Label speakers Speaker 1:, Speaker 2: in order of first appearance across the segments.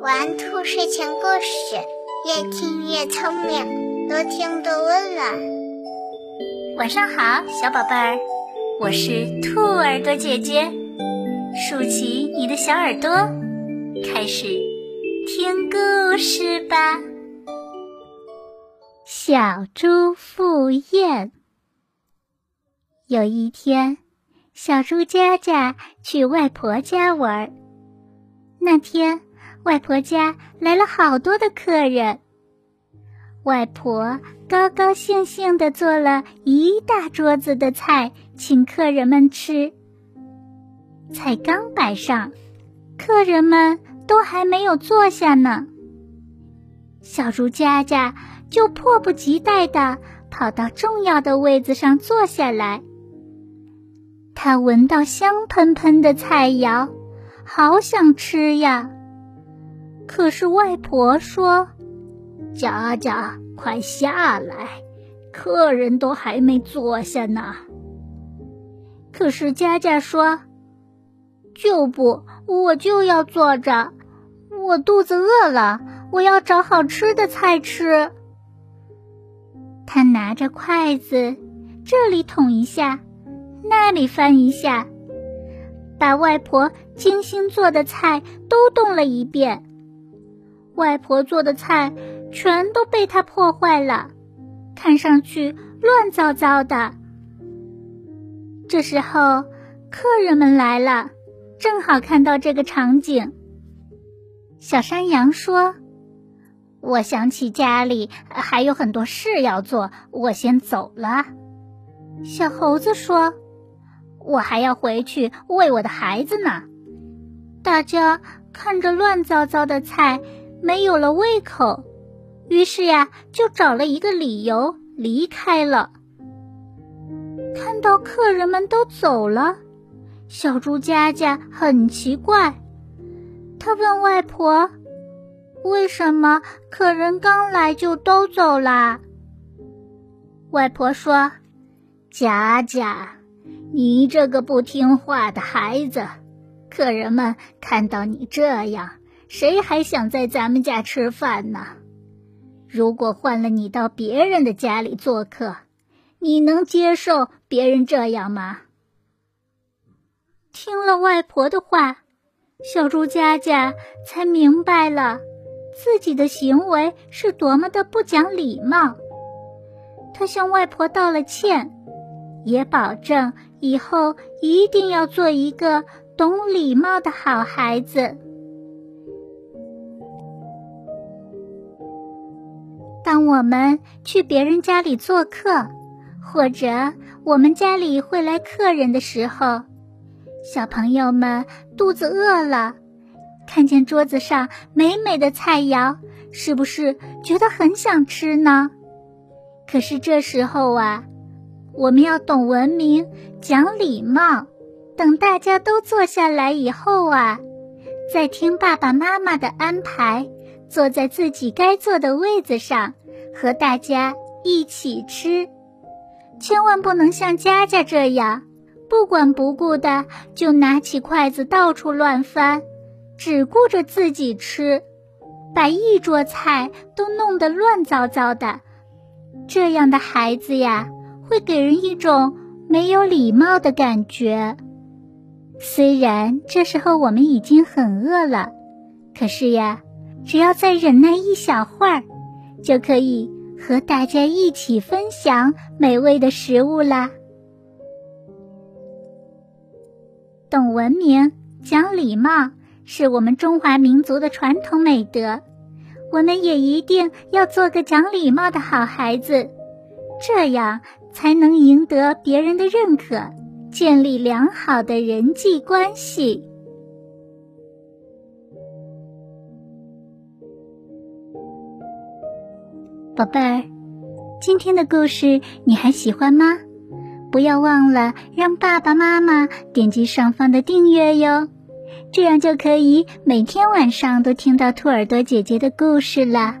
Speaker 1: 玩兔睡前故事，越听越聪明，多听多温暖。
Speaker 2: 晚上好，小宝贝儿，我是兔耳朵姐姐，竖起你的小耳朵，开始听故事吧。小猪赴宴。有一天，小猪佳佳去外婆家玩。那天，外婆家来了好多的客人。外婆高高兴兴地做了一大桌子的菜，请客人们吃。菜刚摆上，客人们都还没有坐下呢，小猪佳佳就迫不及待地跑到重要的位子上坐下来。他闻到香喷喷的菜肴。好想吃呀！可是外婆说：“佳佳，快下来，客人都还没坐下呢。”可是佳佳说：“就不，我就要坐着，我肚子饿了，我要找好吃的菜吃。”他拿着筷子，这里捅一下，那里翻一下。把外婆精心做的菜都动了一遍，外婆做的菜全都被他破坏了，看上去乱糟糟的。这时候，客人们来了，正好看到这个场景。小山羊说：“我想起家里还有很多事要做，我先走了。”小猴子说。我还要回去喂我的孩子呢。大家看着乱糟糟的菜，没有了胃口，于是呀，就找了一个理由离开了。看到客人们都走了，小猪佳佳很奇怪，他问外婆：“为什么客人刚来就都走啦？”外婆说：“佳佳。”你这个不听话的孩子，客人们看到你这样，谁还想在咱们家吃饭呢？如果换了你到别人的家里做客，你能接受别人这样吗？听了外婆的话，小猪佳佳才明白了自己的行为是多么的不讲礼貌。他向外婆道了歉。也保证以后一定要做一个懂礼貌的好孩子。当我们去别人家里做客，或者我们家里会来客人的时候，小朋友们肚子饿了，看见桌子上美美的菜肴，是不是觉得很想吃呢？可是这时候啊。我们要懂文明、讲礼貌。等大家都坐下来以后啊，再听爸爸妈妈的安排，坐在自己该坐的位子上，和大家一起吃。千万不能像佳佳这样，不管不顾的就拿起筷子到处乱翻，只顾着自己吃，把一桌菜都弄得乱糟糟的。这样的孩子呀。会给人一种没有礼貌的感觉。虽然这时候我们已经很饿了，可是呀，只要再忍耐一小会儿，就可以和大家一起分享美味的食物啦。懂文明、讲礼貌是我们中华民族的传统美德，我们也一定要做个讲礼貌的好孩子，这样。才能赢得别人的认可，建立良好的人际关系。宝贝儿，今天的故事你还喜欢吗？不要忘了让爸爸妈妈点击上方的订阅哟，这样就可以每天晚上都听到兔耳朵姐姐的故事了。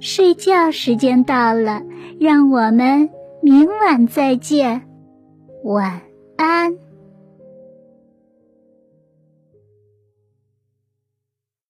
Speaker 2: 睡觉时间到了，让我们。明晚再见，晚安。